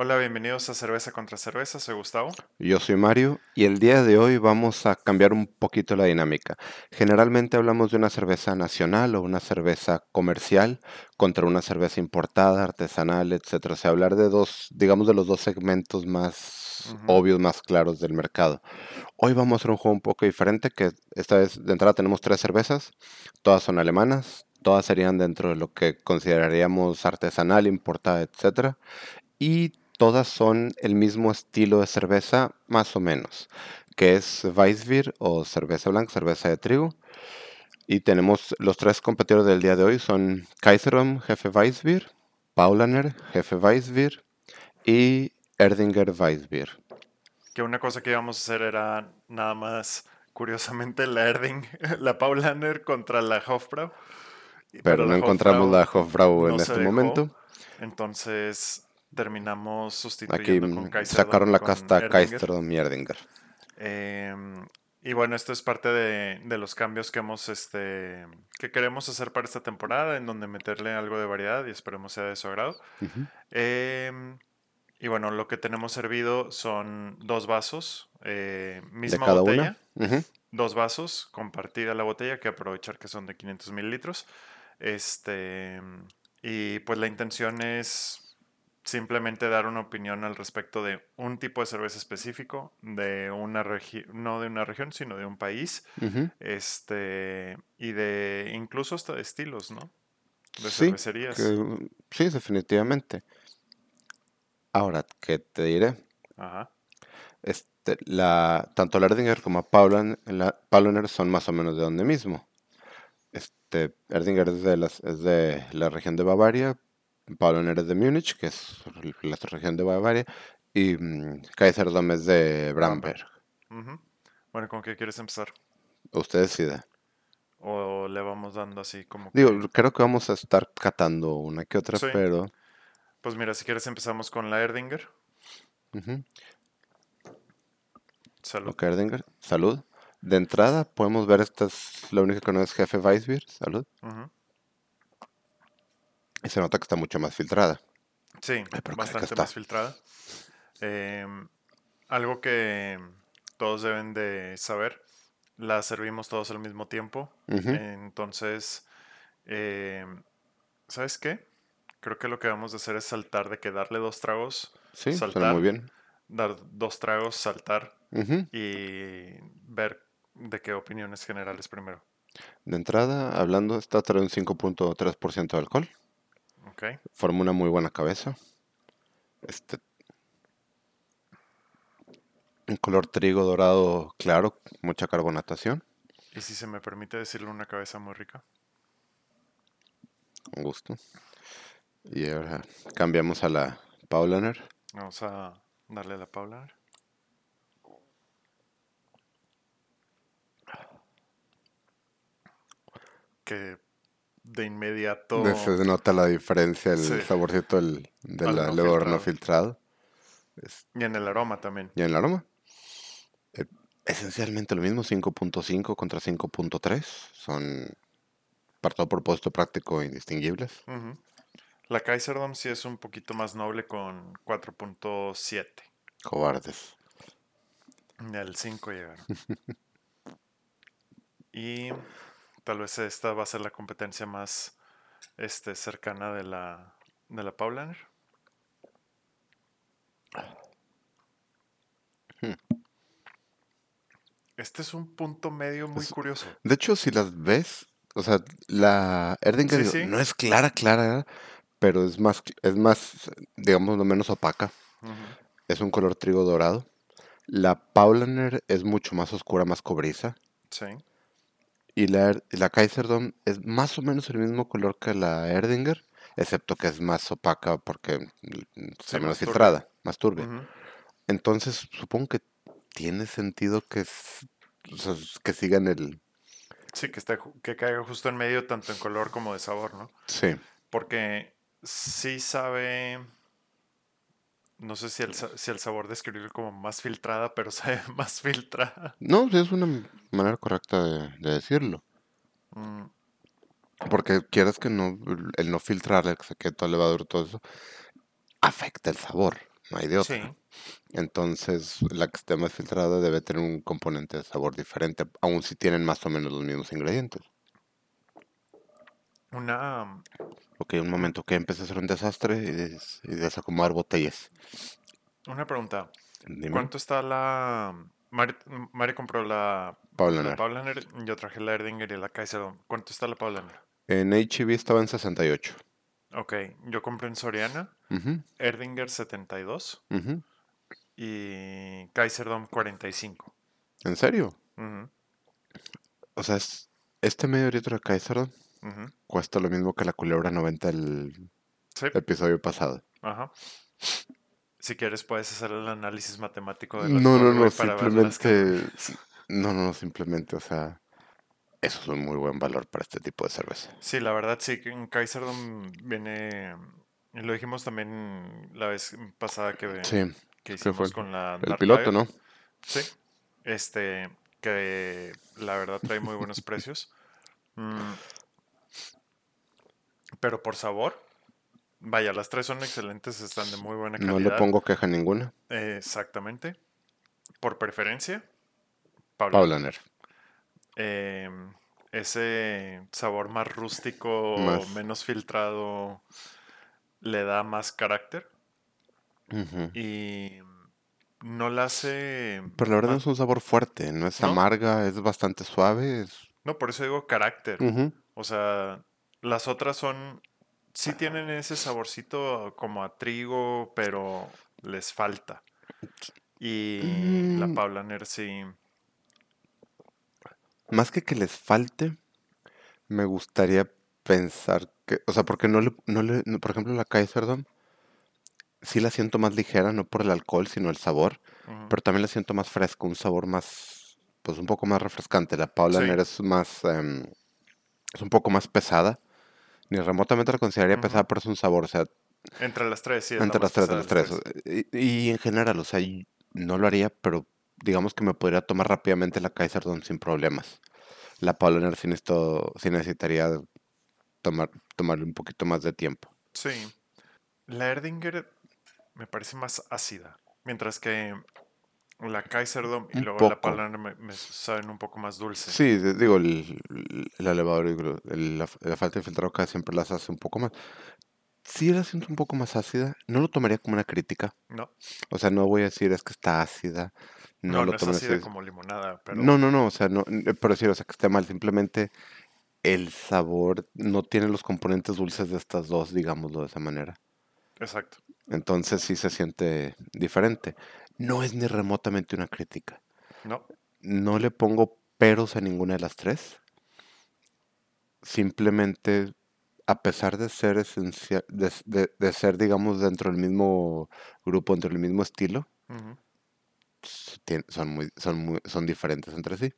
Hola, bienvenidos a Cerveza contra Cerveza, soy Gustavo. Yo soy Mario y el día de hoy vamos a cambiar un poquito la dinámica. Generalmente hablamos de una cerveza nacional o una cerveza comercial contra una cerveza importada, artesanal, etcétera. O sea, hablar de dos, digamos, de los dos segmentos más Ujú. obvios, más claros del mercado. Hoy vamos a hacer un juego un poco diferente, que esta vez de entrada tenemos tres cervezas, todas son alemanas, todas serían dentro de lo que consideraríamos artesanal, importada, etcétera. Y todas son el mismo estilo de cerveza, más o menos, que es Weissbier o cerveza blanca, cerveza de trigo. Y tenemos los tres competidores del día de hoy son Kaiserom, jefe Weissbier, Paulaner, jefe Weissbier y Erdinger Weissbier. Que una cosa que íbamos a hacer era nada más, curiosamente, la Erding, la Paulaner contra la Hofbrau. Pero no la encontramos Hofbrau la Hofbrau en no este momento. Entonces terminamos Aquí sustituyendo con mm, Kaiserdom sacaron la con casta Erdinger. Kaiserom y Erdinger. Em, y bueno, esto es parte de, de los cambios que hemos, este, que queremos hacer para esta temporada, en donde meterle algo de variedad y esperemos sea de su agrado. Em, y bueno, lo que tenemos servido son dos vasos, eh, De misma cada botella, una. Dos vasos, compartida la botella, que aprovechar que son de 500 mililitros. Este, y pues la intención es simplemente dar una opinión al respecto de un tipo de cerveza específico, de una región, no de una región, sino de un país, este, y de incluso hasta de estilos, ¿no? De Sí, cervecerías. que- sí, definitivamente. Ahora, ¿qué te diré? Ajá. Este, la, tanto Erdinger como Paulaner, la Paulaner son más o menos de donde mismo. Este, Erdinger es de, las, es de la región de Bavaria, Es de Múnich, que es la región de Bavaria, y mm, Kaiserdom es de Bramberg. Bueno, ¿con qué quieres empezar? Usted decida. ¿O le vamos dando así como Digo, que... creo que vamos a estar catando una que otra, Sí. pero... Pues mira, si quieres empezamos con la Erdinger. ujú. Salud. Ok, Erdinger, salud. De entrada, podemos ver, esta es la única que no es jefe Weissbier, salud. Y se nota que está mucho más filtrada. Sí, pero acá bastante está. más filtrada. Em, algo que todos deben de saber, la servimos todos al mismo tiempo. Entonces, em, ¿sabes qué? Creo que lo que vamos a hacer es saltar de que darle dos tragos, Sí, suena saltar, muy bien. dar dos tragos, saltar y ver de qué opiniones generales primero. De entrada, hablando, esta trae un 5.3% de alcohol. ¿Ok? Forma una muy buena cabeza. Este, un color trigo dorado claro, mucha carbonatación. Y si se me permite decirle una cabeza muy rica. Un gusto. Y ahora cambiamos a la Paulaner. Vamos a darle a la Paula. a ver. Que de inmediato. Se nota la diferencia, el Sí. saborcito del, del no filtrado. filtrado. Es- Y en el aroma también. Y en el aroma, eh, esencialmente lo mismo, 5.5 contra 5.3. Son para todo propósito práctico indistinguibles. Ujú. La Kaiserdom sí es un poquito más noble con 4.7. Cobardes. Y al 5 llegaron. y tal vez esta va a ser la competencia más este, cercana de la, de la Paulaner. Hmm. Este es un punto medio muy Es- curioso. De hecho, si las ves, o sea, la Erdinger Sí, digo, sí. no es clara, clara, pero es más, es más, digamos, lo menos opaca. Es un color trigo dorado. La Paulaner es mucho más oscura, más cobriza. Sí. Y la, Er- la Kaiserdom es más o menos el mismo color que la Erdinger, excepto que es más opaca porque mm, está Sí, menos turbia. filtrada, más turbia. Entonces, supongo que tiene sentido que, o sea, que sigan el... Sí, que, esté ju- que caiga justo en medio tanto en color como de sabor, ¿no? Sí, Porque sí sabe, no sé si el, si el sabor describirlo como más filtrada, pero sabe más filtrada. no, sí es una manera correcta de, de decirlo. Mm, Porque quieras que no, el no filtrar, el que se quede toda levadura, todo eso, afecta el sabor. no hay de Sí. otra. Entonces, la que esté más filtrada debe tener un componente de sabor diferente, aun si tienen más o menos los mismos ingredientes. Una. Ok, un momento, que empecé a ser un desastre y, des- y desacomodar botellas. Una pregunta. Dime, ¿Cuánto está la. Mari, Mari compró la, Paulaner. la Paulaner, yo traje la Erdinger y la Kaiser. ¿Cuánto está la Paulaner? En HEB estaba en 68. Ok, yo compré en Soriana, Erdinger 72 ujú. y Kaiserdom 45. ¿En serio? O sea, es- este medio litro de Cuesta lo mismo que la culebra 90 del Sí, episodio pasado. ajá. Si quieres puedes hacer el análisis matemático de las No, no, no, simplemente... No, no, no, simplemente, o sea, eso es un muy buen valor para este tipo de cerveza. Sí, la verdad sí, en Kaiserdom viene, lo dijimos también la vez pasada que, Sí, que que fue hicimos con la el Dark piloto. ¿no? Sí, este, que la verdad trae muy buenos precios. Mm, pero por sabor, vaya, las tres son excelentes, están de muy buena No calidad. le pongo queja ninguna. Eh, exactamente. Por preferencia, Paula. Paulaner. Em, ese sabor más rústico, Más. menos filtrado, le da más carácter y no la hace... Pero la verdad no es un sabor fuerte, no es ¿No? amarga, es bastante suave. Es... No, por eso digo carácter. O sea, las otras son... Sí tienen ese saborcito como a trigo, pero les falta. Y la Mm. Paulaner sí... Más que que les falte, me gustaría pensar que, o sea, porque no le, no le, no- por ejemplo, la Kaiserdom, sí la siento más ligera, no por el alcohol, sino el sabor, pero también la siento más fresca, un sabor más, pues un poco más refrescante. La Paulaner es más, em, es un poco más pesada. Ni remotamente la consideraría Ujú. pesada, pero es un sabor, o sea, Entre las tres, sí. es entre las tres, las tres. Y, y en general, o sea, no lo haría, pero digamos que me podría tomar rápidamente la Kaiserdom sin problemas. La Paulaner sí, sí necesitaría tomar, tomarle un poquito más de tiempo. Sí. La Erdinger me parece más ácida. Mientras que la Kaiserdom y luego la poco. Paulaner me, me saben un poco más dulce. Sí, digo, el, el- el elevador el- la, la falta de filtrado casi siempre las hace un poco más. Sí la siento un poco más ácida. No lo tomaría como una crítica. No, O sea, no voy a decir es que está ácida. no, No, no, lo es tomo ácida así. como limonada, pero No, no, no, o sea, no, n- pero decir, o sea, que esté mal, simplemente el sabor no tiene los componentes dulces de estas dos, digámoslo de esa manera. exacto. Entonces sí se siente diferente. No es ni remotamente una crítica. No, No le pongo peros a ninguna de las tres. Simplemente, a pesar de ser esencial, de, de- de ser, digamos, dentro del mismo grupo, dentro del mismo estilo, tien- son muy, son muy, son diferentes entre sí.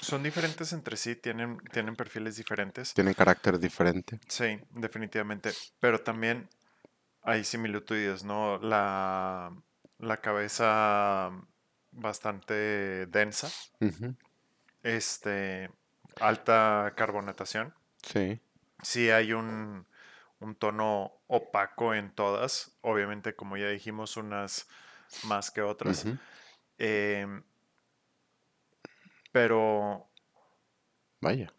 son diferentes entre sí, tienen, tienen perfiles diferentes. Tienen carácter diferente. Sí, definitivamente. Pero también hay similitudes, ¿no? La, la cabeza bastante densa, este, alta carbonatación. Sí. Sí hay un, un tono opaco en todas, obviamente como ya dijimos, unas más que otras. Em, pero Vaya.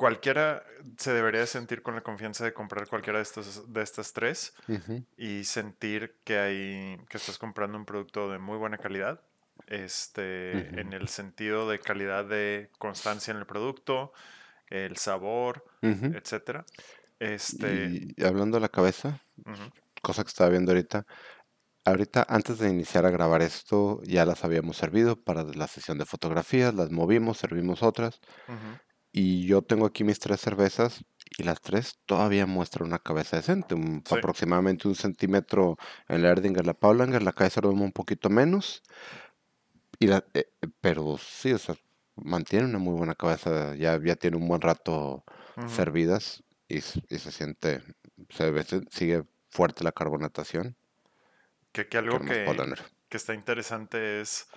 Cualquiera se debería sentir con la confianza de comprar cualquiera de estos, de estas tres Ujú, y sentir que hay, que estás comprando un producto de muy buena calidad. Este, en el sentido de calidad de constancia en el producto, el sabor, ujú. etcétera. Este, Y hablando de la cabeza, cosa que estaba viendo ahorita, ahorita antes de iniciar a grabar esto ya las habíamos servido para la sesión de fotografías, las movimos, servimos otras y yo tengo aquí mis tres cervezas y las tres todavía muestran una cabeza decente, un- Sí. aproximadamente un centímetro en la Erdinger, la Paulanger, la Kaiser un poquito menos, y la, eh, eh, pero sí, o sea, mantiene una muy buena cabeza, ya, ya tiene un buen rato servidas y, y se siente, se ve, sigue fuerte la carbonatación. Que, que algo que, que está interesante es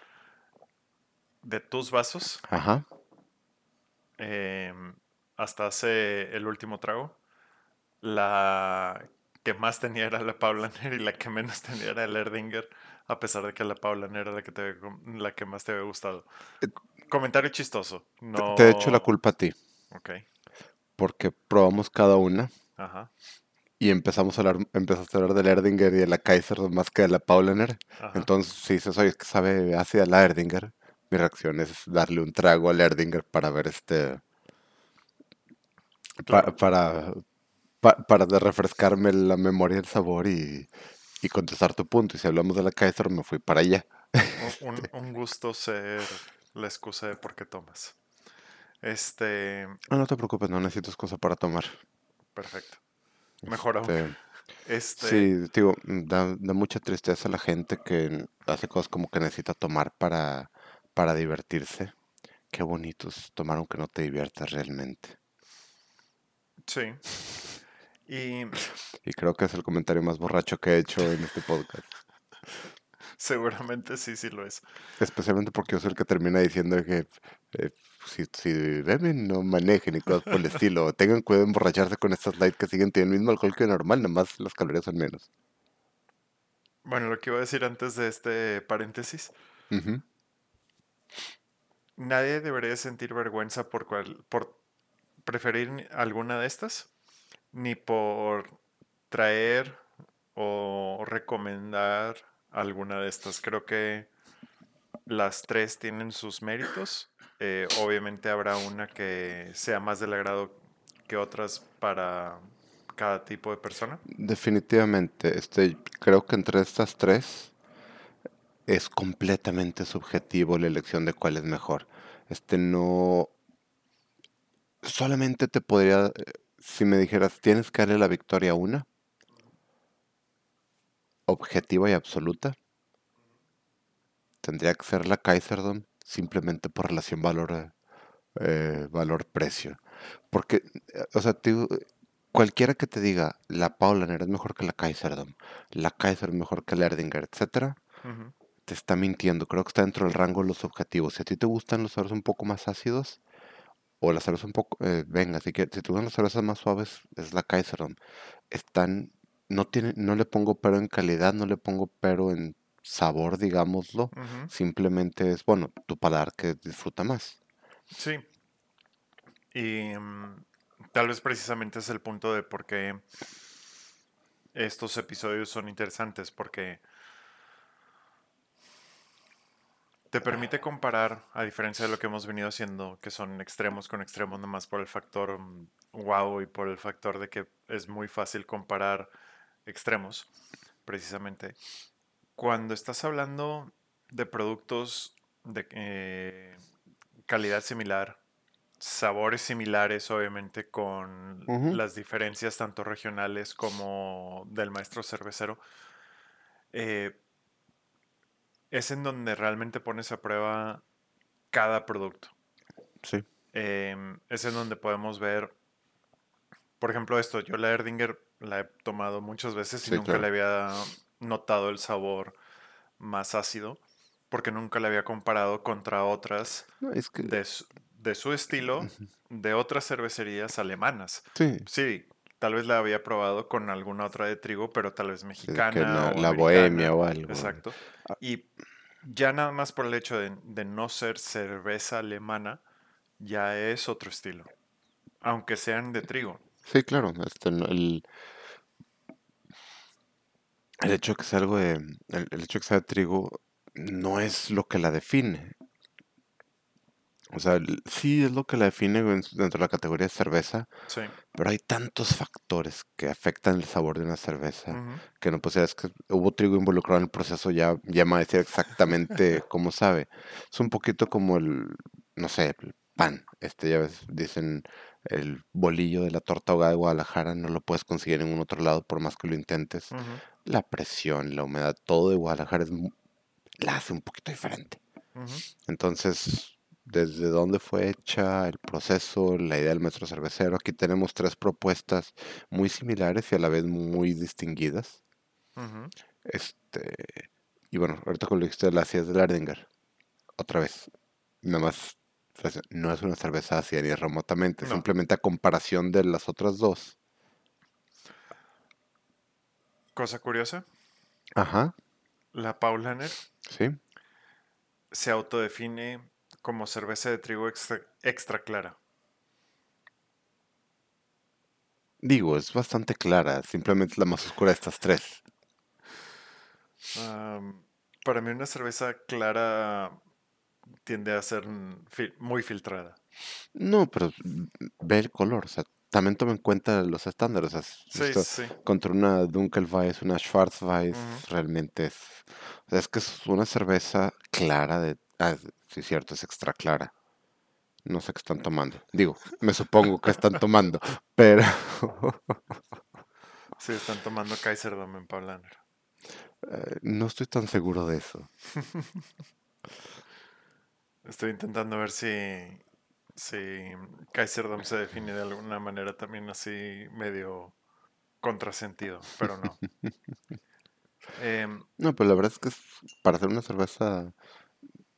de tus vasos Ajá, em, hasta hace el último trago. La que más tenía era la Paulaner y la que menos tenía era el Erdinger, a pesar de que la Paulaner era la que, te, la que más te había gustado. Comentario chistoso. No... Te he hecho la culpa a ti. Ok. Porque probamos cada una Ajá. y empezamos a hablar, empezaste a hablar del Erdinger y de la Kaiser más que de la Paulaner. Ajá. Entonces, si dices, oye, es que sabe ácida la Erdinger, mi reacción es darle un trago al Erdinger para ver este. pa- para, pa- para refrescarme la memoria y el sabor y, y contestar tu punto. Y si hablamos de la Kaiser, me fui para allá. Un, un- un gusto ser la excusa de por qué tomas. Este, Ah, no te preocupes, no necesito excusa para tomar. perfecto. Mejor aún. Este, Este, Sí, digo, da, da mucha tristeza a la gente que hace cosas como que necesita tomar para, para divertirse. Qué bonito es tomar aunque no te diviertas realmente. sí. Y Y creo que es el comentario más borracho que he hecho en este podcast. seguramente sí, sí lo es. Especialmente porque yo soy el que termina diciendo que eh, si, si beben, no manejen y cosas por el estilo. Tengan cuidado de emborracharse con estas light que siguen teniendo el mismo alcohol que normal, nada más las calorías son menos. Bueno, lo que iba a decir antes de este paréntesis, Ujú. Nadie debería sentir vergüenza por, cual- por preferir alguna de estas, ni por traer o recomendar alguna de estas. Creo que las tres tienen sus méritos. Eh, obviamente habrá una que sea más del agrado que otras para cada tipo de persona. Definitivamente, este, creo que entre estas tres es completamente subjetivo la elección de cuál es mejor. Este no. Solamente te podría. eh, Si me dijeras, tienes que darle la victoria a una, objetiva y absoluta, tendría que ser la Kaiserdom simplemente por relación valor eh, valor-precio. Porque, eh, o sea, cualquiera que te diga la Paulaner es mejor que la Kaiserdom, la Kaiser es mejor que la Erdinger, Ujú. Te está mintiendo. Creo que está dentro del rango de los objetivos. Si a ti te gustan los sabores un poco más ácidos, o las cervezas un poco, eh, venga, si, que, si te gustan las cervezas más suaves, es la Kaiserdom. Están, no tiene, no le pongo pero en calidad, no le pongo pero en sabor, digámoslo. Ujú. Simplemente es, bueno, tu paladar que disfruta más. Sí. Y mm, tal vez precisamente es el punto de por qué estos episodios son interesantes, porque te permite comparar, a diferencia de lo que hemos venido haciendo, que son extremos con extremos, nomás por el factor mm, wow y por el factor de que es muy fácil comparar extremos, precisamente. Cuando estás hablando de productos de eh, calidad similar, sabores similares, obviamente, con las diferencias tanto regionales como del maestro cervecero, eh, es en donde realmente pones a prueba cada producto. Sí. Em, es en donde podemos ver, por ejemplo, esto, yo la Erdinger la he tomado muchas veces y Sí, nunca claro. le había notado el sabor más ácido, porque nunca la había comparado contra otras No, es que, de su, de su estilo de otras cervecerías alemanas. sí, Sí, tal vez la había probado con alguna otra de trigo, pero tal vez mexicana que o la bohemia o algo. Exacto. Ah. Y ya nada más por el hecho de, de no ser cerveza alemana, ya es otro estilo. Aunque sean de trigo. Sí, claro. Este, el, el hecho de que sea algo de, el, el hecho de que sea de trigo no es lo que la define. O sea, sí es lo que la define en- dentro de la categoría de cerveza, Sí. Pero hay tantos factores que afectan el sabor de una cerveza Ujú. que no pues es que hubo trigo involucrado en el proceso, ya, ya me va a decir exactamente cómo sabe. Es un poquito como el, no sé, el pan. Este, ya ves, dicen el bolillo de la torta ahogada de Guadalajara, no lo puedes conseguir en ningún otro lado por más que lo intentes. Ujú. La presión, la humedad, todo de Guadalajara es, la hace un poquito diferente. Ujú. Entonces, desde dónde fue hecha el proceso, la idea del maestro cervecero, aquí tenemos tres propuestas muy similares y a la vez muy distinguidas. Este, y bueno, ahorita con lo que dijiste de la acidez del Erdinger, otra vez, nada más, no es una cerveza ácida ni remotamente, No. simplemente a comparación de las otras dos. Cosa curiosa, Ajá, la Paulaner sí. se autodefine como cerveza de trigo extra, extra clara. Digo, es bastante clara, simplemente es la más oscura de estas tres. Para mí una cerveza clara tiende a ser muy filtrada. No, pero ve el color, o sea, también toma en cuenta los estándares. O sea, si Sí, esto- sí. contra una Dunkelweiss, una Schwarzweiss, realmente es, o sea, es que es una cerveza clara de, ah, sí, cierto, es extra clara. No sé qué están tomando. Digo, me supongo que están tomando, pero Sí, están tomando Kaiserdom en Paulaner. eh, no estoy tan seguro de eso. Estoy intentando ver si, si Kaiserdom se define de alguna manera también así medio contrasentido, pero no. Em, No, pero la verdad es que es- para hacer una cerveza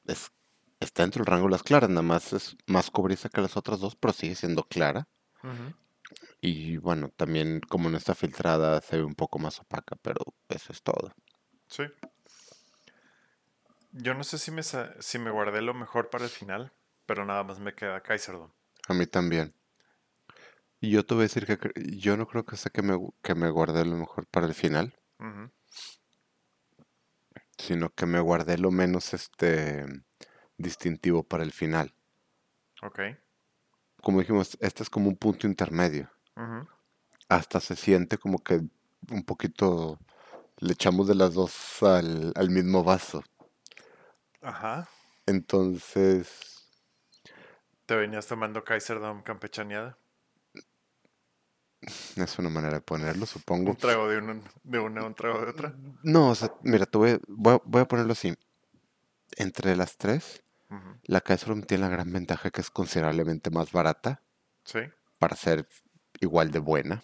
es, está dentro del rango de las claras, nada más es más cobriza que las otras dos, pero sigue siendo clara. Y bueno, también como no está filtrada, se ve un poco más opaca, pero eso es todo. Sí. Yo no sé si me, si me guardé lo mejor para el final, pero nada más me queda Kaiserdom. A mí también. Y yo te voy a decir que yo no creo que sea que me, que me guardé lo mejor para el final, sino que me guardé lo menos este distintivo para el final. Ok. Como dijimos, este es como un punto intermedio. Hasta se siente como que un poquito le echamos de las dos al, al mismo vaso. Ajá. Entonces, ¿Te venías tomando Kaiserdom campechaneada? es una manera de ponerlo, supongo. Un trago de una, de una, un trago de otra. No, o sea, mira, te voy, a- voy, a- voy a ponerlo así. Entre las tres, La Kaiserrum tiene la gran ventaja que es considerablemente más barata Sí. para ser igual de buena,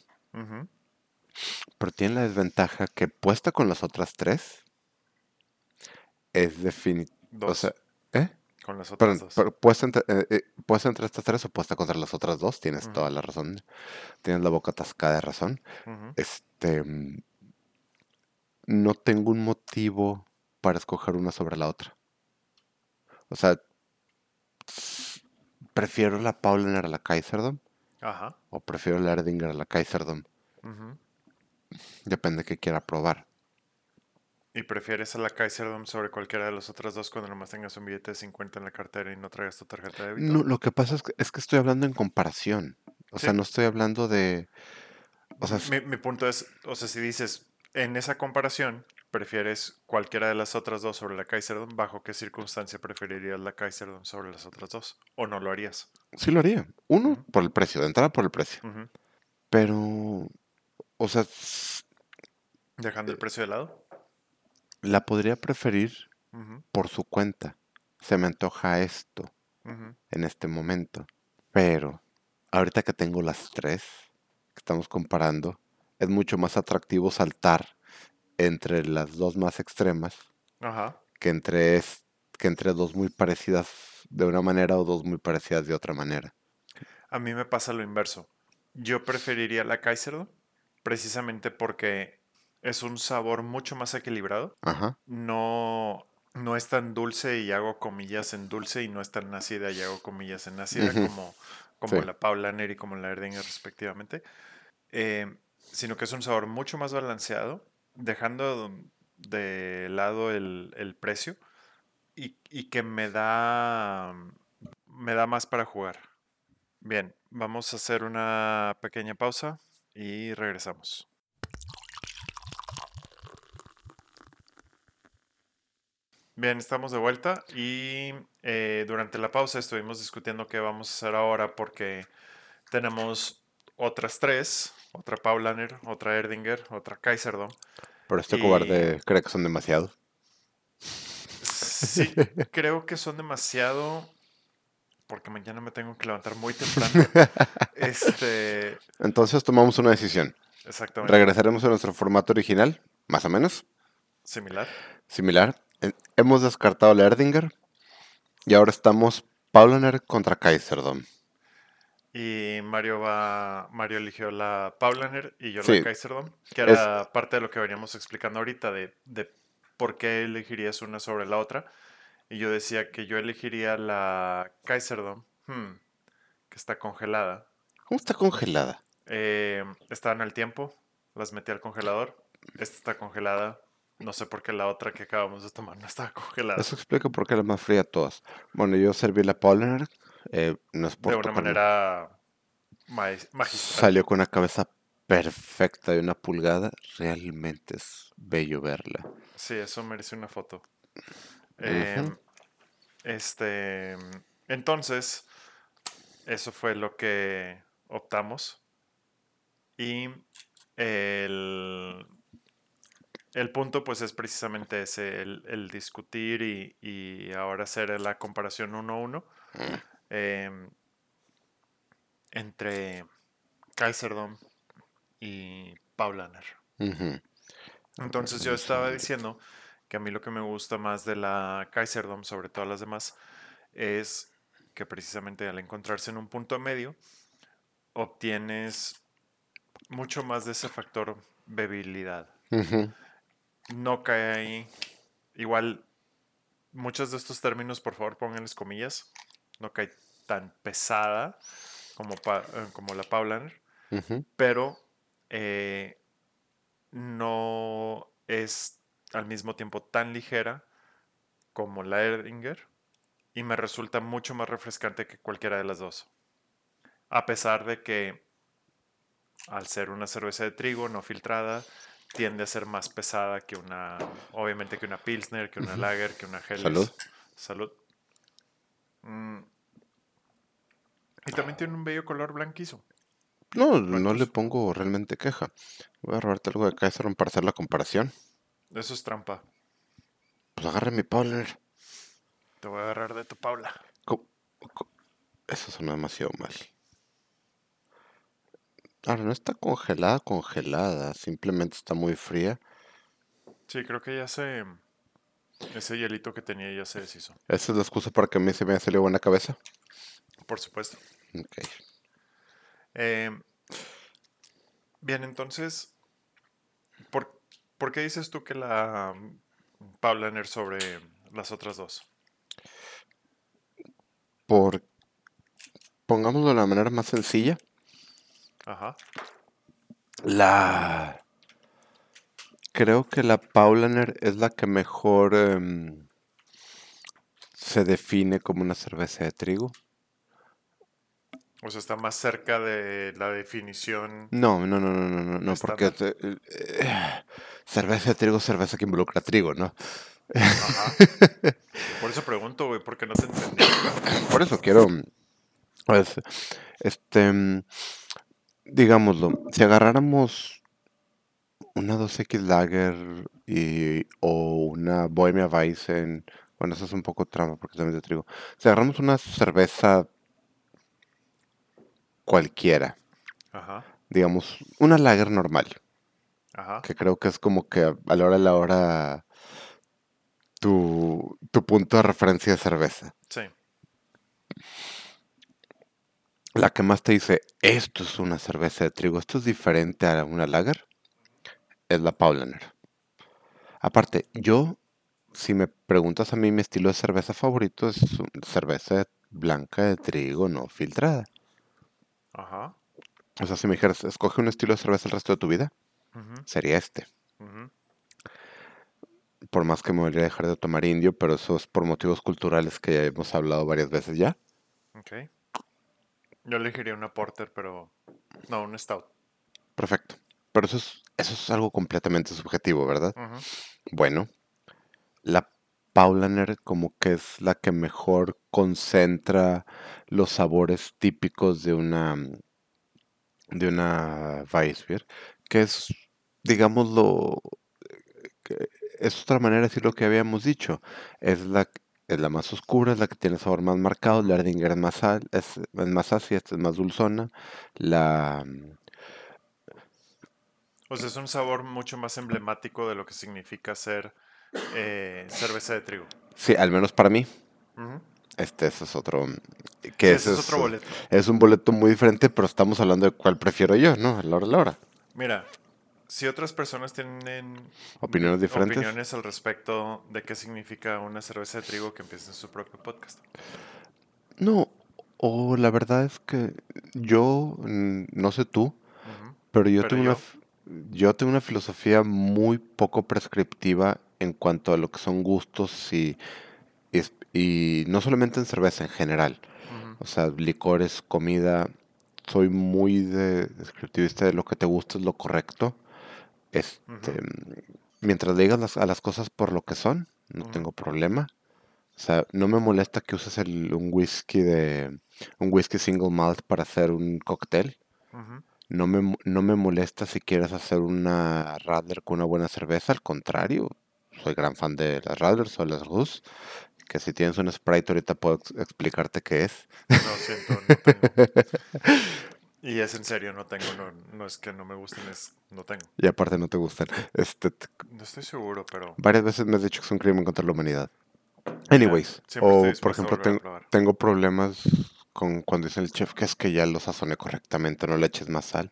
pero tiene la desventaja que puesta con las otras tres es definitivo. O sea, ¿eh? con las otras Perdón, dos. pero puesta entre, eh, eh, puesta entre estas tres o puesta contra las otras dos, tienes toda la razón. Tienes la boca atascada de razón. Este, mm, no tengo un motivo para escoger una sobre la otra. O sea, prefiero la Paulaner a la Kaiserdom Ajá. o prefiero la Erdinger a la Kaiserdom. Ujú. Depende de qué quiera probar. ¿Y prefieres a la Kaiserdom sobre cualquiera de las otras dos cuando nomás tengas un billete de 50 en la cartera y no traigas tu tarjeta de débito? No, lo que pasa es que, es que estoy hablando en comparación. O sea, no estoy hablando de... O sea, Mi, mi punto es, o sea, si dices, en esa comparación, prefieres cualquiera de las otras dos sobre la Kaiserdom, ¿bajo qué circunstancia preferirías la Kaiserdom sobre las otras dos? ¿O no lo harías? sí lo haría. Uno, por el precio, de entrada por el precio. Pero, o sea, Dejando el precio de lado. la podría preferir por su cuenta. Se me antoja esto en este momento. Pero, ahorita que tengo las tres que estamos comparando, es mucho más atractivo saltar entre las dos más extremas Ajá. que entre, es- que entre dos muy parecidas de una manera o dos muy parecidas de otra manera. A mí me pasa lo inverso. Yo preferiría la Kaiserdom precisamente porque es un sabor mucho más equilibrado. Ajá. No, no es tan dulce y hago comillas en dulce y no es tan ácida y hago comillas en ácida como, como Sí. la Paulaner y como la Erdinger respectivamente. Eh, sino que es un sabor mucho más balanceado, dejando de lado el, el precio y, y que me da, me da más para jugar. Bien, vamos a hacer una pequeña pausa y regresamos. Bien, estamos de vuelta y eh, durante la pausa estuvimos discutiendo qué vamos a hacer ahora porque tenemos otras tres, otra Paulaner, otra Erdinger, otra Kaiserdom. Pero este Y- cobarde cree que son demasiado. Sí, creo que son demasiado porque mañana me tengo que levantar muy temprano. Este, Entonces tomamos una decisión. exactamente, Regresaremos a nuestro formato original, más o menos, similar. similar. Eh, Hemos descartado la Erdinger y ahora estamos Paulaner contra Kaiserdom. Y Mario va, Mario eligió la Paulaner y yo Sí. la Kaiserdom, que Es- era parte de lo que veníamos explicando ahorita de, de por qué elegirías una sobre la otra. Y yo decía que yo elegiría la Kaiserdom, hmm, que está congelada. ¿Cómo está congelada? Eh, estaban al tiempo, las metí al congelador. Esta está congelada. No sé por qué la otra que acabamos de tomar no estaba congelada. Eso explica por qué la más fría de todas. Bueno, yo serví la Polar, eh, no es por De una manera ma- magistral. Salió con una cabeza perfecta de una pulgada. Realmente es bello verla. Sí, eso merece una foto. Em, este, entonces, eso fue lo que optamos. Y el, el punto, pues, es precisamente ese, el, el discutir y, y ahora hacer la comparación uno a uno em, entre Kaiserdom y Paulaner. Entonces yo estaba diciendo que a mí lo que me gusta más de la Kaiserdom sobre todas las demás es que precisamente al encontrarse en un punto medio obtienes mucho más de ese factor bebilidad. No cae ahí. Igual, muchos de estos términos, por favor, pónganles comillas. No cae tan pesada como, pa- eh, como la Paulaner pero eh, no es al mismo tiempo tan ligera como la Erdinger y me resulta mucho más refrescante que cualquiera de las dos. A pesar de que al ser una cerveza de trigo no filtrada, tiende a ser más pesada que una, obviamente que una Pilsner, que una Lager, que una Helles. Salud. Salud. Mm. Y también tiene un bello color blanquizo. No, no le pongo realmente queja. Voy a robarte algo de Kaiser para hacer la comparación. Eso es trampa. Pues agarre mi Polar. Te voy a agarrar de tu Paula. Co- co- Eso suena demasiado mal. Ahora, no está congelada, congelada. Simplemente está muy fría. Sí, creo que ya se. Ese hielito que tenía ya se deshizo. Esa es la excusa para que a mí se me haya salido buena cabeza. Por supuesto. Ok. Eh, bien, entonces. ¿por, por qué dices tú que la Paulaner sobre las otras dos? Por... Pongámoslo de la manera más sencilla. Ajá. La... Creo que la Paulaner es la que mejor em, se define como una cerveza de trigo. O sea, está más cerca de la definición. No, no, no, no, no, no, no, porque eh, eh, cerveza de trigo, es cerveza que involucra trigo, ¿no? Ajá. Por eso pregunto, güey, porque no te entendí. Por eso quiero, pues, este, digámoslo, si agarráramos una 2X Lager y, o una Bohemia Weizen, bueno, eso es un poco trampa porque también es de trigo. Si agarramos una cerveza cualquiera, Ajá. digamos, una Lager normal, Ajá. que creo que es como que a la hora de la hora tu, tu punto de referencia de cerveza. Sí. La que más te dice, esto es una cerveza de trigo, esto es diferente a una lager, es la Paulaner. Aparte, yo, si me preguntas a mí, mi estilo de cerveza favorito es cerveza blanca de trigo no filtrada. Ajá. O sea, si me dijeras, escoge un estilo de cerveza el resto de tu vida, sería este. ujú. Por más que me voy a dejar de tomar indio, pero eso es por motivos culturales que ya hemos hablado varias veces ya. Ok. Yo elegiría una porter, pero. No, un stout. Perfecto. Pero eso es, eso es algo completamente subjetivo, ¿verdad? Bueno, la Paulaner como que es la que mejor concentra los sabores típicos de una de una Weissbier, que es, digámoslo, que es otra manera de decir lo que habíamos dicho. Es la, es la más oscura, es la que tiene sabor más marcado, la Erdinger es más, sal- es, es más ácida, es más dulzona. La, O sea, es un sabor mucho más emblemático de lo que significa ser eh, cerveza de trigo. sí, al menos para mí, Ujú. Este, ese es otro. Que ese ese es otro es, boleto. es un boleto muy diferente, pero estamos hablando de cuál prefiero yo, ¿no? A la hora de la hora. Mira, si otras personas tienen Opiniones diferentes. opiniones al respecto de qué significa una cerveza de trigo, que empiecen su propio podcast. No, o la verdad es que yo, no sé tú, Ujú. pero yo Pero tengo una, yo- f- yo tengo una filosofía muy poco prescriptiva en cuanto a lo que son gustos y, y, y no solamente en cerveza, en general. O sea, licores, comida. Soy muy de descriptivista de lo que te gusta es lo correcto. Este, mientras le digas las- a las cosas por lo que son, no tengo problema. O sea, no me molesta que uses el- un whisky de un whisky single malt para hacer un cóctel. Ujú. No me, no me molesta si quieres hacer una Radler con una buena cerveza. Al contrario, soy gran fan de las Radlers o las Rus. Que si tienes un Sprite ahorita puedo ex- explicarte qué es. No, siento, no tengo. Y es en serio, no tengo, no, no es que no me gusten, es no tengo. Y aparte no te gustan. Este, No estoy seguro, pero varias veces me has dicho que es un crimen contra la humanidad. Anyways, estoy o por ejemplo, ten- tengo problemas con cuando dice el chef que es que ya lo sazoné correctamente, no le eches más sal.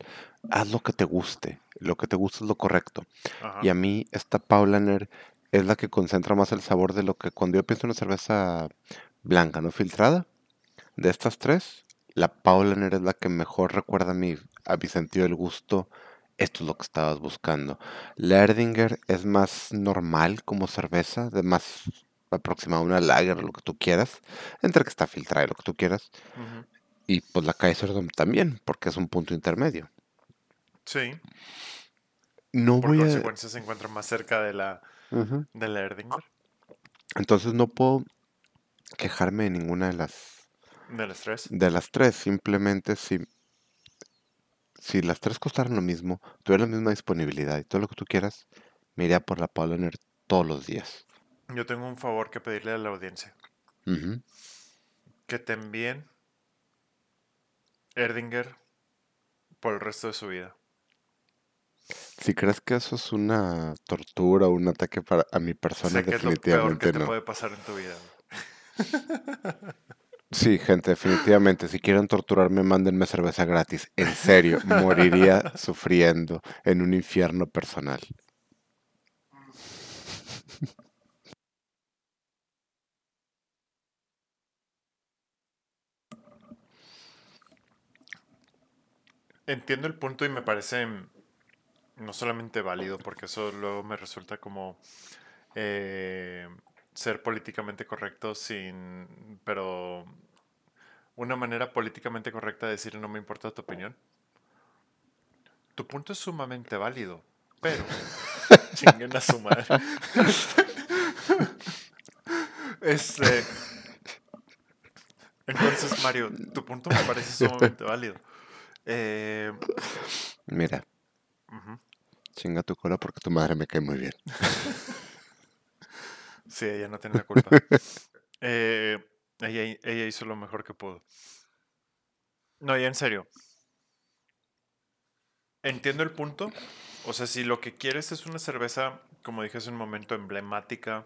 Haz lo que te guste, lo que te guste es lo correcto. Ajá. Y a mí esta Paulaner es la que concentra más el sabor de lo que cuando yo pienso en una cerveza blanca, no filtrada, de estas tres, la Paulaner es la que mejor recuerda a mi, a mi sentido del gusto. Esto es lo que estabas buscando. La Erdinger es más normal como cerveza, de más aproximada a una lager, lo que tú quieras, entre que está filtrada y lo que tú quieras. Y pues la Kaiserdom también, porque es un punto intermedio. Sí, No por voy a... consecuencia se encuentra más cerca de la, Ujú. de la Erdinger, Entonces no puedo quejarme de ninguna de las de las tres. de las tres. Simplemente si, si las tres costaran lo mismo, tuviera la misma disponibilidad y todo lo que tú quieras, me iría por la Paulaner todos los días. Yo tengo un favor que pedirle a la audiencia. Que te envíen Erdinger por el resto de su vida. Si crees que eso es una tortura o un ataque para, a mi persona, Sé que es lo peor que definitivamente te no. puede pasar en tu vida. Sí, gente, definitivamente. Si quieren torturarme, mándenme cerveza gratis. En serio, moriría sufriendo en un infierno personal. Entiendo el punto y me parece mm, no solamente válido, porque eso luego me resulta como eh, ser políticamente correcto sin, pero una manera políticamente correcta de decir no me importa tu opinión. Tu punto es sumamente válido, pero chinguen a su madre. Este, entonces, Mario, tu punto me parece sumamente válido. Eh, Mira, chinga tu cola porque tu madre me cae muy bien. Sí, ella no tiene la culpa. Eh, ella, ella hizo lo mejor que pudo. No, ya en serio. Entiendo el punto. O sea, si lo que quieres es una cerveza, como dije hace un momento, emblemática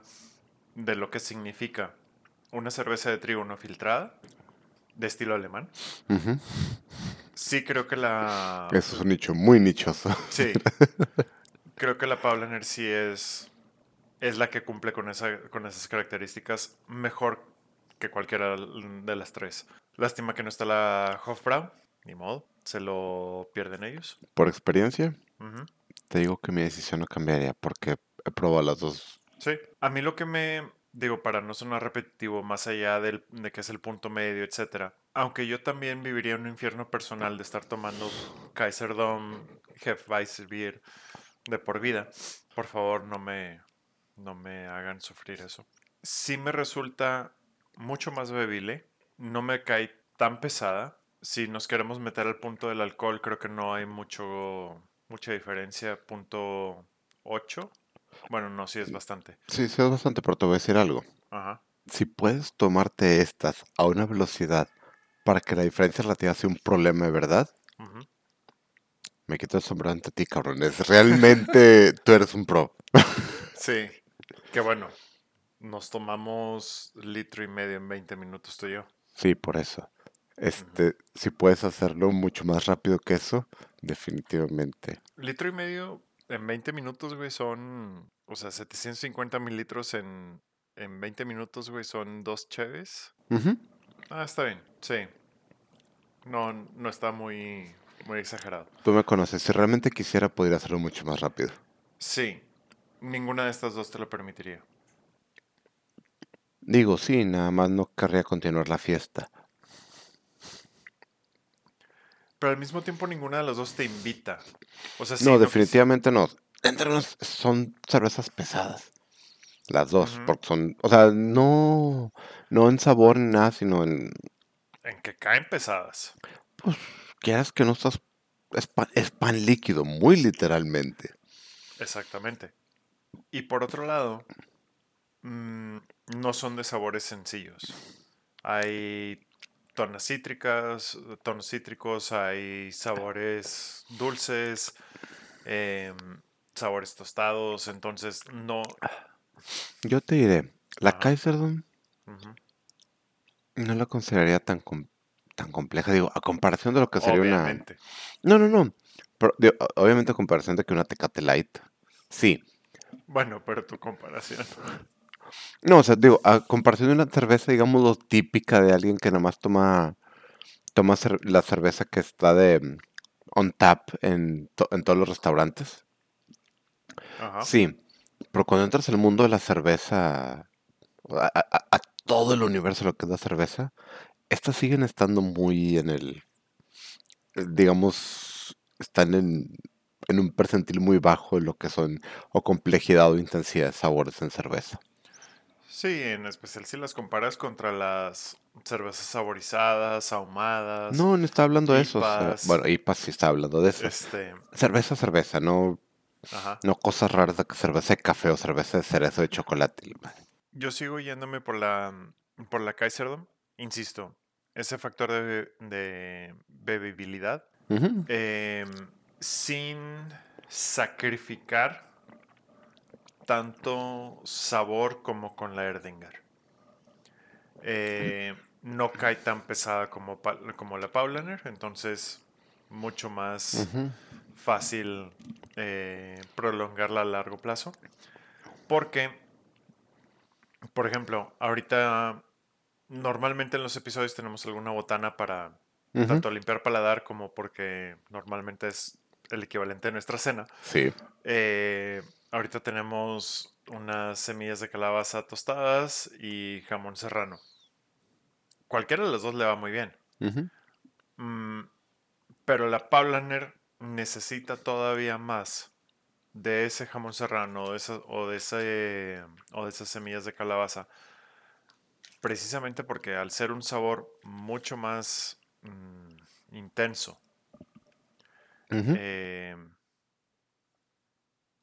de lo que significa una cerveza de trigo no filtrada, de estilo alemán. Sí creo que la... Eso es un nicho muy nichoso. Sí. Creo que la Paulaner sí es, es la que cumple con, esa, con esas características mejor que cualquiera de las tres. Lástima que no está la Hofbrau, ni modo, se lo pierden ellos. Por experiencia, te digo que mi decisión no cambiaría porque he probado las dos. Sí, a mí lo que me, digo, para no sonar repetitivo, más allá del, de que es el punto medio, etcétera, aunque yo también viviría un infierno personal de estar tomando Kaiserdom, Hefeweizen de por vida, por favor no me, no me hagan sufrir eso. Sí me resulta mucho más bebible, no me cae tan pesada. Si nos queremos meter al punto del alcohol, creo que no hay mucho, mucha diferencia. Punto 8. Bueno, no, sí es bastante. Sí, sí, es bastante, pero te voy a decir algo. Ajá. Si puedes tomarte estas a una velocidad para que la diferencia relativa sea un problema de verdad, ujú. me quito el sombrero ante ti, cabrón. Es realmente tú eres un pro. Sí, que bueno. nos tomamos litro y medio en 20 minutos tú y yo. Sí, por eso. Este, si puedes hacerlo mucho más rápido que eso, definitivamente. Litro y medio en 20 minutos, güey, son, o sea, 750 mililitros en, en 20 minutos, güey, son dos cheves. Ujú. Ah, está bien, sí. No, no está muy, muy exagerado. Tú me conoces. Si realmente quisiera, podría hacerlo mucho más rápido. Sí, ninguna de estas dos te lo permitiría. Digo, sí, nada más no querría continuar la fiesta. Pero al mismo tiempo ninguna de las dos te invita. O sea, sí, No, definitivamente no. Entre nos son cervezas pesadas. Las dos, Ujú. porque son, o sea, no, no en sabor ni nada, sino en, En que caen pesadas. pues, quieras que no estás, es pan, es pan líquido, muy literalmente. Exactamente. Y por otro lado, mm, no son de sabores sencillos. Hay tonas cítricas, tonos cítricos, hay sabores dulces, em, sabores tostados, entonces no... Yo te diré, la Ajá. Kaiserdom no la consideraría tan, com- tan compleja, digo, a comparación de lo que sería una... Obviamente. No, no, no. Pero, digo, o- obviamente a comparación de que una Tecate Light. Sí. Bueno, pero tu comparación. No, o sea, digo, a comparación de una cerveza, digamos, típica de alguien que nomás toma, toma cer- la cerveza que está de mm, on tap en, to- en todos los restaurantes. Ajá. Sí, pero cuando entras al mundo de la cerveza, a, a- todo el universo de lo que es la cerveza, estas siguen estando muy en el, digamos, están en, en un percentil muy bajo de lo que son o complejidad o intensidad de sabores en cerveza. Sí, en especial si las comparas contra las cervezas saborizadas, ahumadas, No, no está hablando de eso. bueno, IPAS sí está hablando de eso. este, Cerveza, cerveza, no, ajá. no cosas raras de cerveza de café o cerveza de cerezo de chocolate. Yo sigo yéndome por la, por la Kaiserdom. Insisto, ese factor de, de bebibilidad em, sin sacrificar tanto sabor como con la Erdinger. Eh, no cae tan pesada como, como la Paulaner, entonces mucho más fácil eh, prolongarla a largo plazo. Porque, por ejemplo, ahorita normalmente en los episodios tenemos alguna botana para tanto limpiar paladar como porque normalmente es el equivalente a nuestra cena. Sí. Eh, ahorita tenemos unas semillas de calabaza tostadas y jamón serrano. Cualquiera de los dos le va muy bien. Mm, pero la Paulaner necesita todavía más de ese jamón serrano o de, esa- o de ese, o de esas semillas de calabaza. Precisamente porque al ser un sabor mucho más mm, intenso, eh,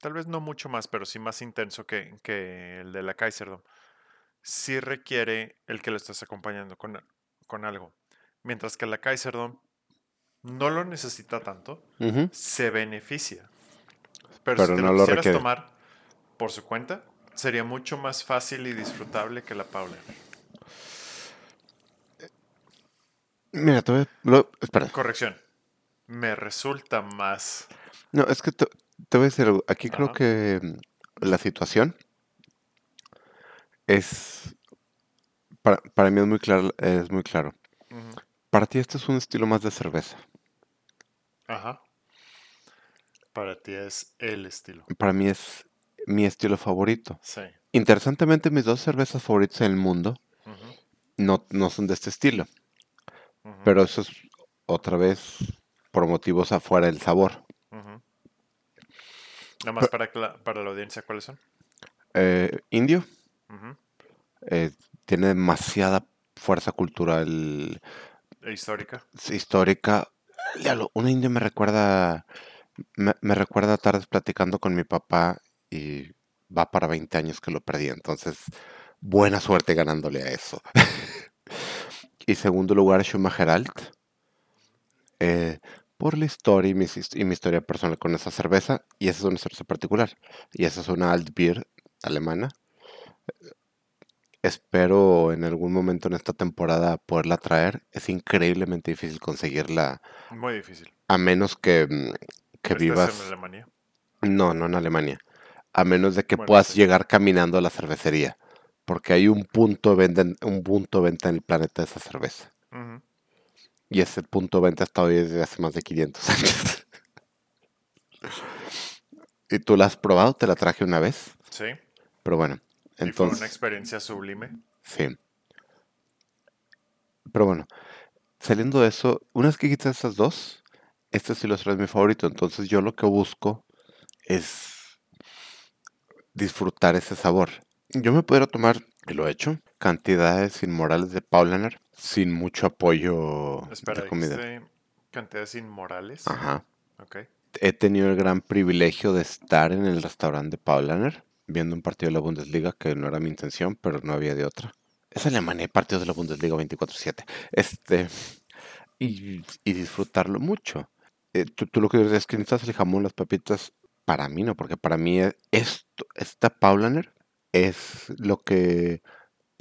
tal vez no mucho más, pero sí más intenso que, que el de la Kaiserdom, sí requiere el que lo estés acompañando con, con algo. Mientras que la Kaiserdom no lo necesita tanto, se beneficia. Pero, Pero si te no lo quisieras requiere. tomar por su cuenta, sería mucho más fácil y disfrutable que la Paula. Mira, lo- espera. Corrección. Me resulta más. No, es que te, voy a decir algo. Aquí creo que mm, la situación es... Para, para mí es muy claro, es muy claro. Para ti este es un estilo más de cerveza. Ajá. Para ti es el estilo. Para mí es mi estilo favorito. Sí. Interesantemente, mis dos cervezas favoritas en el mundo no, no son de este estilo. Pero eso es otra vez por motivos afuera del sabor. Nada más para, para la audiencia, ¿cuáles son? Eh, indio eh, tiene demasiada fuerza cultural E histórica. histórica. Una india me recuerda, me, me recuerda tardes platicando con mi papá y va para 20 años que lo perdí. Entonces, buena suerte ganándole a eso. y segundo lugar, Schumacher Alt. eh, por la historia y mi, his- y mi historia personal con esa cerveza. Y esa es una cerveza particular. Y esa es una Alt Beer alemana. Espero en algún momento en esta temporada poderla traer. Es increíblemente difícil conseguirla Muy difícil. a menos que, mm, que ¿Estás vivas... en Alemania? No, no en Alemania. A menos de que Bueno, puedas sí. llegar caminando a la cervecería. Porque hay un punto de venta, en- un punto de venta en el planeta de esa cerveza. Ujú. Y ese punto de venta está hoy desde hace más de 500 años. ¿Y tú la has probado? Te la traje una vez. Sí. Pero bueno, y fue una entonces, experiencia sublime. sí. Pero bueno, saliendo de eso, una vez que quitas esas dos, este sí es mi favorito. Entonces yo lo que busco es disfrutar ese sabor. Yo me pudiera tomar, y lo he hecho, cantidades inmorales de Paulaner sin mucho apoyo Espera, de comida. cantidades inmorales. Ajá. Ok. He tenido el gran privilegio de estar en el restaurante de Paulaner viendo un partido de la Bundesliga que no era mi intención, pero no había de otra. Es Alemania, partidos de la Bundesliga 24/7. Este, y, y disfrutarlo mucho. Eh, tú, tú lo que dices es que necesitas el jamón, las papitas. Para mí no, porque para mí e- esto, esta Paulaner es lo que,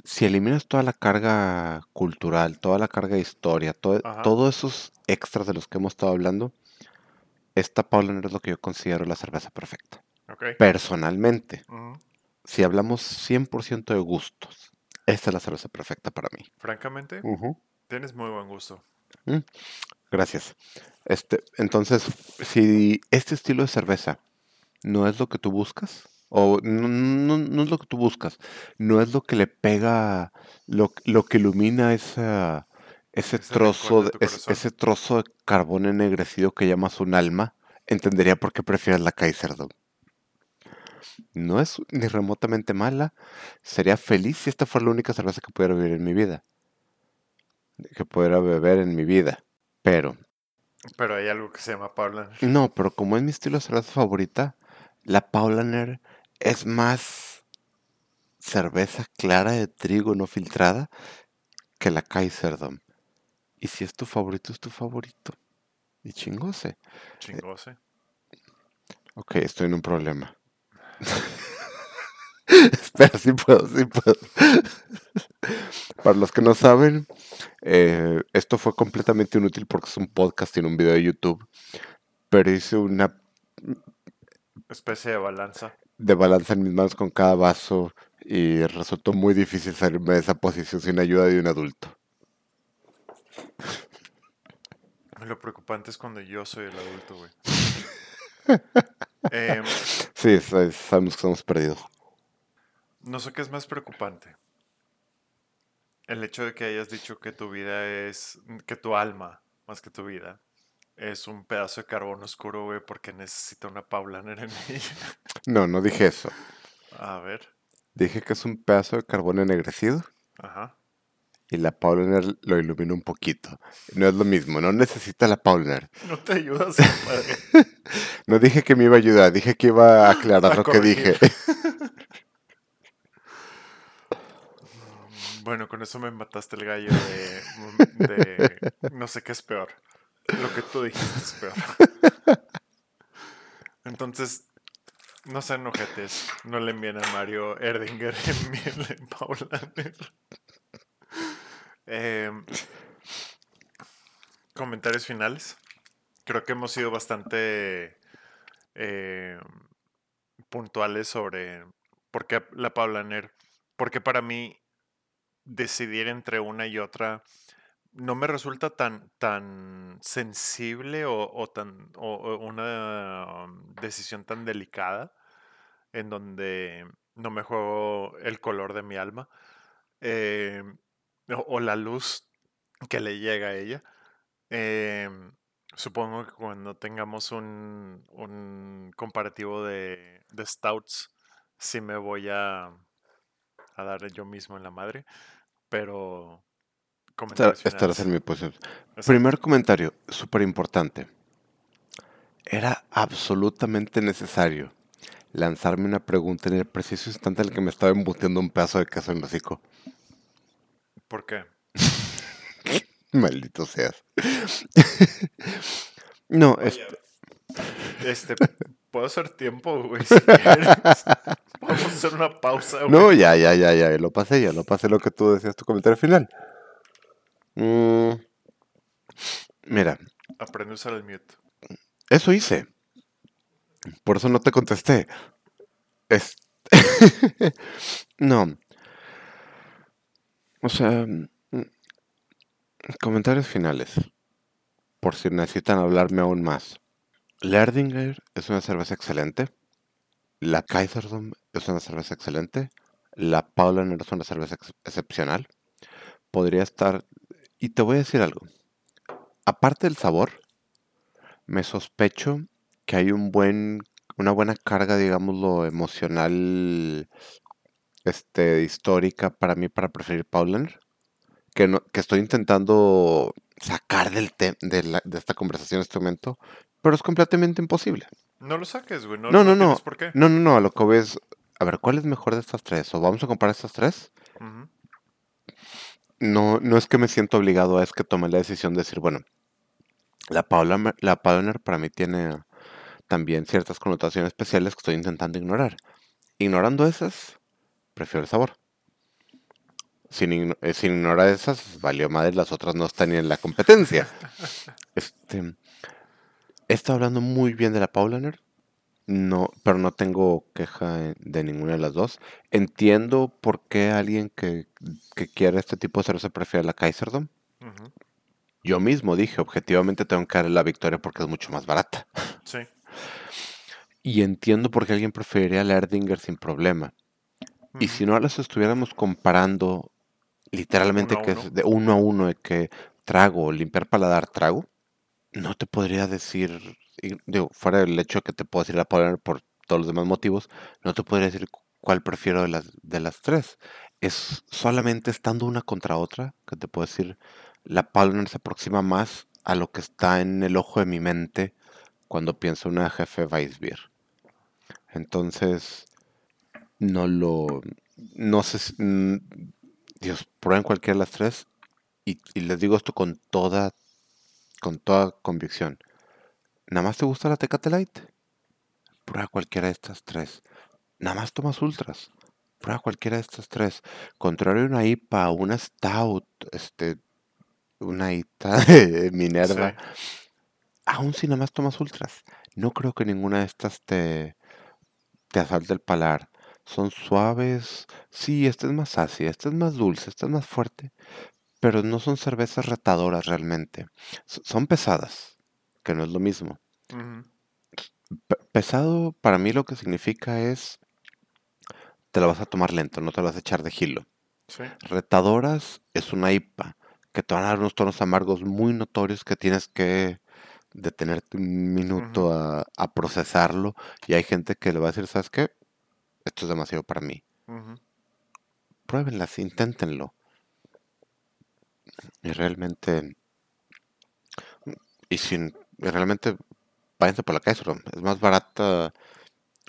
si eliminas toda la carga cultural, toda la carga de historia, todo- todos esos extras de los que hemos estado hablando, esta Paulaner es lo que yo considero la cerveza perfecta. Ok. Personalmente, si hablamos 100% de gustos, esta es la cerveza perfecta para mí. Francamente, tienes muy buen gusto. Gracias. Este, entonces, si este estilo de cerveza no es lo que tú buscas, o no, no- no es lo que tú buscas, no es lo que le pega, lo, lo que ilumina esa, ese Ese trozo, de es- ese trozo de carbón ennegrecido que llamas un alma, entendería por qué prefieres la Kaiserdom. No es ni remotamente mala. Sería feliz si esta fuera la única cerveza que pudiera beber en mi vida. Que pudiera beber en mi vida. Pero, Pero hay algo que se llama Paulaner. no, pero como es mi estilo de cerveza favorita, la Paulaner es más cerveza clara de trigo no filtrada que la Kaiserdom. Y si es tu favorito, es tu favorito. Y chingose. Chingose. Ok, estoy en un problema. Espera, sí puedo, sí puedo. Para los que no saben, eh, esto fue completamente inútil porque es un podcast y no un video de YouTube. Pero hice una Especie de balanza. De balanza en mis manos con cada vaso y resultó muy difícil salirme de esa posición sin ayuda de un adulto. Lo preocupante es cuando yo soy el adulto, güey. Em, Sí, sa- sabemos que estamos perdidos. no sé qué es más preocupante. El hecho de que hayas dicho que tu vida es, que tu alma, más que tu vida, es un pedazo de carbón oscuro, güey, porque necesita una Paulaner en ella. No, no dije eso. A ver, Dije que es un pedazo de carbón ennegrecido ajá. y la Paulaner lo ilumina un poquito. No es lo mismo, no necesita la Paulaner. No te ayudas. No dije que me iba a ayudar, dije que iba a aclarar A lo que dije. corregir. Bueno, con eso me mataste el gallo de, de- No sé qué es peor. Lo que tú dijiste es peor. Entonces, no sean ojetes. No le envíen a Mario Erdinger, envíenle a Paulaner. Em, comentarios finales. Creo que hemos sido bastante em, puntuales sobre por qué la Paulaner. Porque para mí decidir entre una y otra no me resulta tan, tan sensible o, o tan, o, una um, decisión tan delicada en donde no me juego el color de mi alma eh, o, la luz que le llega a ella. Em, supongo que cuando tengamos un, un comparativo de, de stouts, sí me voy a, a dar yo mismo en la madre, pero Esta, comentarios esta va a finales. ser mi posición. Primer comentario, súper importante. Era absolutamente necesario lanzarme una pregunta en el preciso instante en el que me estaba embuteando un pedazo de queso en el hocico. ¿Por qué? Maldito seas. no, es, Oye, este, puedo hacer tiempo, güey, si quieres. Vamos a hacer una pausa. güey. No, ya, ya, ya, ya, lo pasé, ya lo pasé lo que tú decías tu comentario final. Mm, mira, Aprende a usar el mute. eso hice. Por eso no te contesté. Es... no. O sea, mm, comentarios finales. Por si necesitan hablarme aún más. Lerdinger es una cerveza excelente. La Kaiserdom es una cerveza excelente. La Paulaner es una cerveza ex- excepcional. Podría estar... Y te voy a decir algo. Aparte del sabor, me sospecho que hay un buen, una buena carga, digámoslo, emocional, este, histórica para mí para preferir Paulaner. Que, no, que estoy intentando sacar del te- de, la- de esta conversación en este momento, pero es completamente imposible. No lo saques, güey. No, No, no, no. ¿Por qué? No, no, no, a lo que ves, a ver, ¿cuál es mejor de estas tres? ¿O vamos a comparar estas tres? Ujú. No, no es que me siento obligado, es que tomé la decisión de decir, bueno, la Paula, la para mí tiene también ciertas connotaciones especiales que estoy intentando ignorar. Ignorando esas, prefiero el sabor. Sin, igno- eh, sin ignorar esas, valió madre, las otras no están ni en la competencia. Este, he estado hablando muy bien de la Paulaner, no, pero no tengo queja de ninguna de las dos. Entiendo por qué alguien que, que quiere este tipo de cerveza prefiere la Kaiserdom. Yo mismo dije, objetivamente tengo que darle la victoria porque es mucho más barata. Sí. Y entiendo por qué alguien preferiría la Erdinger sin problema. Y si no las estuviéramos comparando literalmente Uno que uno. es de uno a uno de que trago, limpiar paladar, trago, no te podría decir, digo, fuera del hecho de que te puedo decir la Paulaner por todos los demás motivos, no te podría decir cu- cuál prefiero de las, de las tres. Es solamente estando una contra otra que te puedo decir, la Paulaner se aproxima más a lo que está en el ojo de mi mente cuando pienso en una jefe Weissbier. Entonces, no lo, no sé, si- Dios, prueben cualquiera de las tres y, y les digo esto con toda, con toda convicción. ¿Nada más te gusta la Tecate Light? Prueba cualquiera de estas tres. Nada más tomas ultras. Prueba cualquiera de estas tres. Contrario a una IPA, una Stout, este, una ITA de Minerva, Sí. aún si nada más tomas ultras, no creo que ninguna de estas te, te asalte el paladar. Son suaves, sí, esta es más ácida, esta es más dulce, esta es más fuerte, pero no son cervezas retadoras realmente. S- son pesadas, que no es lo mismo. Pesado para mí lo que significa es te la vas a tomar lento, no te la vas a echar de gilo. Sí. Retadoras es una IPA que te van a dar unos tonos amargos muy notorios que tienes que detenerte un minuto a, a procesarlo y hay gente que le va a decir, ¿sabes qué? Esto es demasiado para mí. Ujú. Pruébenlas, inténtenlo. Y realmente, y sin, y realmente, váyanse por la Kaiserrom. Es más barata,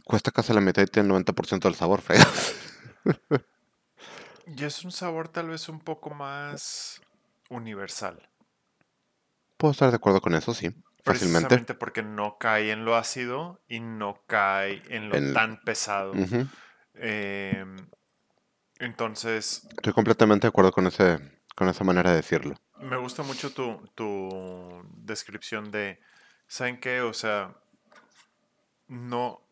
cuesta casi la mitad y tiene 90% del sabor, fregados. Y es un sabor tal vez un poco más universal. Puedo estar de acuerdo con eso, sí, fácilmente. Precisamente porque no cae en lo ácido y no cae en lo En- tan pesado. Em, entonces, Estoy completamente de acuerdo con, ese, con esa manera de decirlo. me gusta mucho tu, tu descripción de, ¿saben qué? O sea, no...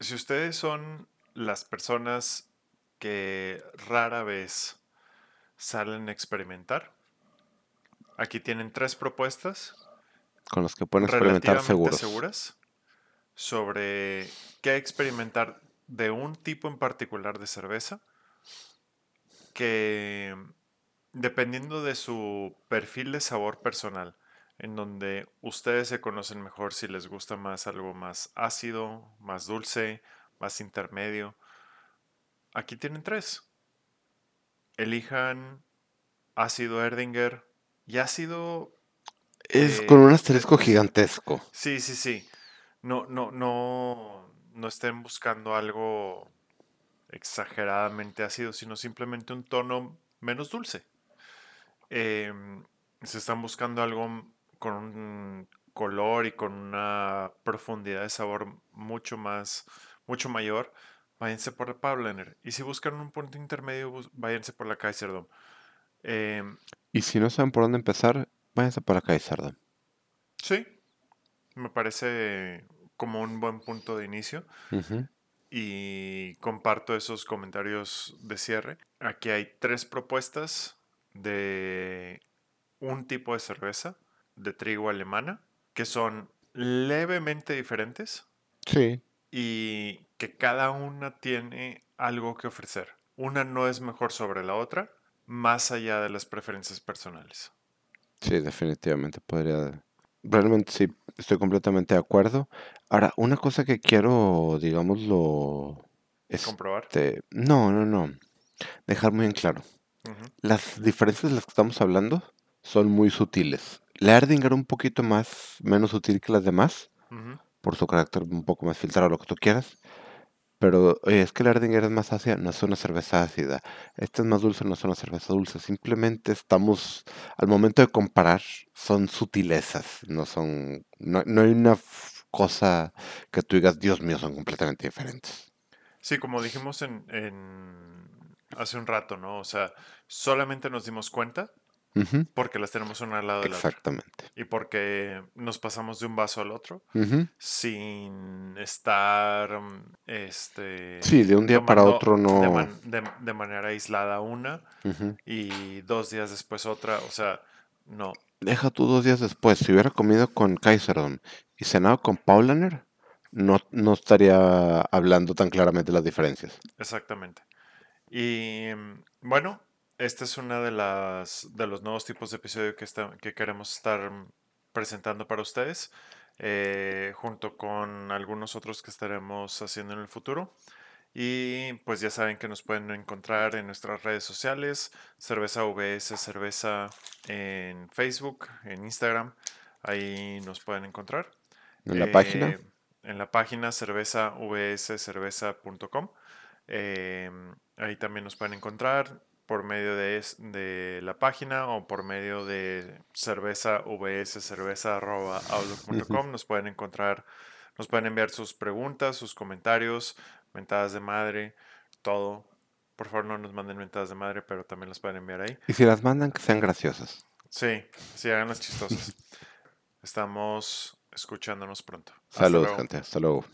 Si ustedes son las personas que rara vez salen a experimentar, aquí tienen tres propuestas Con los que pueden experimentar seguros. seguras sobre qué experimentar de un tipo en particular de cerveza que dependiendo de su perfil de sabor personal, en donde ustedes se conocen mejor si les gusta más algo más ácido, más dulce, más intermedio. Aquí tienen tres. Elijan ácido Erdinger y ácido Es Eh, con un asterisco gigantesco. Sí, sí, sí. No, no, no, no estén buscando algo exageradamente ácido, sino simplemente un tono menos dulce. Em, se están buscando algo con un color y con una profundidad de sabor mucho más, mucho mayor, váyanse por la Paulaner. Y si buscan un punto intermedio, váyanse por la Kaiserdom. Em, y si no saben por dónde empezar, váyanse por la Kaiserdom. Sí, me parece como un buen punto de inicio. Y comparto esos comentarios de cierre. Aquí hay tres propuestas de un tipo de cerveza de trigo alemana que son levemente diferentes. Sí. Y que cada una tiene algo que ofrecer. Una no es mejor sobre la otra, más allá de las preferencias personales. Sí, definitivamente podría. Realmente sí, estoy completamente de acuerdo. Ahora, una cosa que quiero, digámoslo. Es ¿Comprobar? No, no, no. Dejar muy en claro. Las diferencias de las que estamos hablando son muy sutiles. La Erdinger un poquito más, menos sutil que las demás, por su carácter un poco más filtrado, lo que tú quieras. Pero es que la Erdinger es más ácida, no es una cerveza ácida. Esta es más dulce, no es una cerveza dulce. Simplemente estamos, al momento de comparar, son sutilezas, no son, no, hay una cosa que tú digas, Dios mío, son completamente diferentes. Sí, como dijimos en hace un rato, ¿no? O sea, solamente nos dimos cuenta porque las tenemos una al lado de la otra. Exactamente. Y porque nos pasamos de un vaso al otro sin estar, este... Sí, de un día para otro no... De, manera aislada una y dos días después otra, o sea, no. Deja tú dos días después, si hubiera comido con Kaiserdom y cenado con Paulaner, no, no estaría hablando tan claramente las diferencias. Exactamente. Y bueno, este es uno de, las, de los nuevos tipos de episodio que, que queremos estar presentando para ustedes, eh, junto con algunos otros que estaremos haciendo en el futuro. Y pues ya saben que nos pueden encontrar en nuestras redes sociales, Cerveza VS Cerveza en Facebook, en Instagram, ahí nos pueden encontrar. ¿En la página? Eh, en la página cervezavscerveza.com. Eh, ahí también nos pueden encontrar por medio de, de la página o por medio de cerveza vs cerveza nos pueden encontrar nos pueden enviar sus preguntas sus comentarios mentadas de madre todo. Por favor no nos manden mentadas de madre pero también las pueden enviar ahí. Y si las mandan que sean graciosas. Sí sí háganlas chistosas. Estamos escuchándonos pronto. Saludos gente. Hasta luego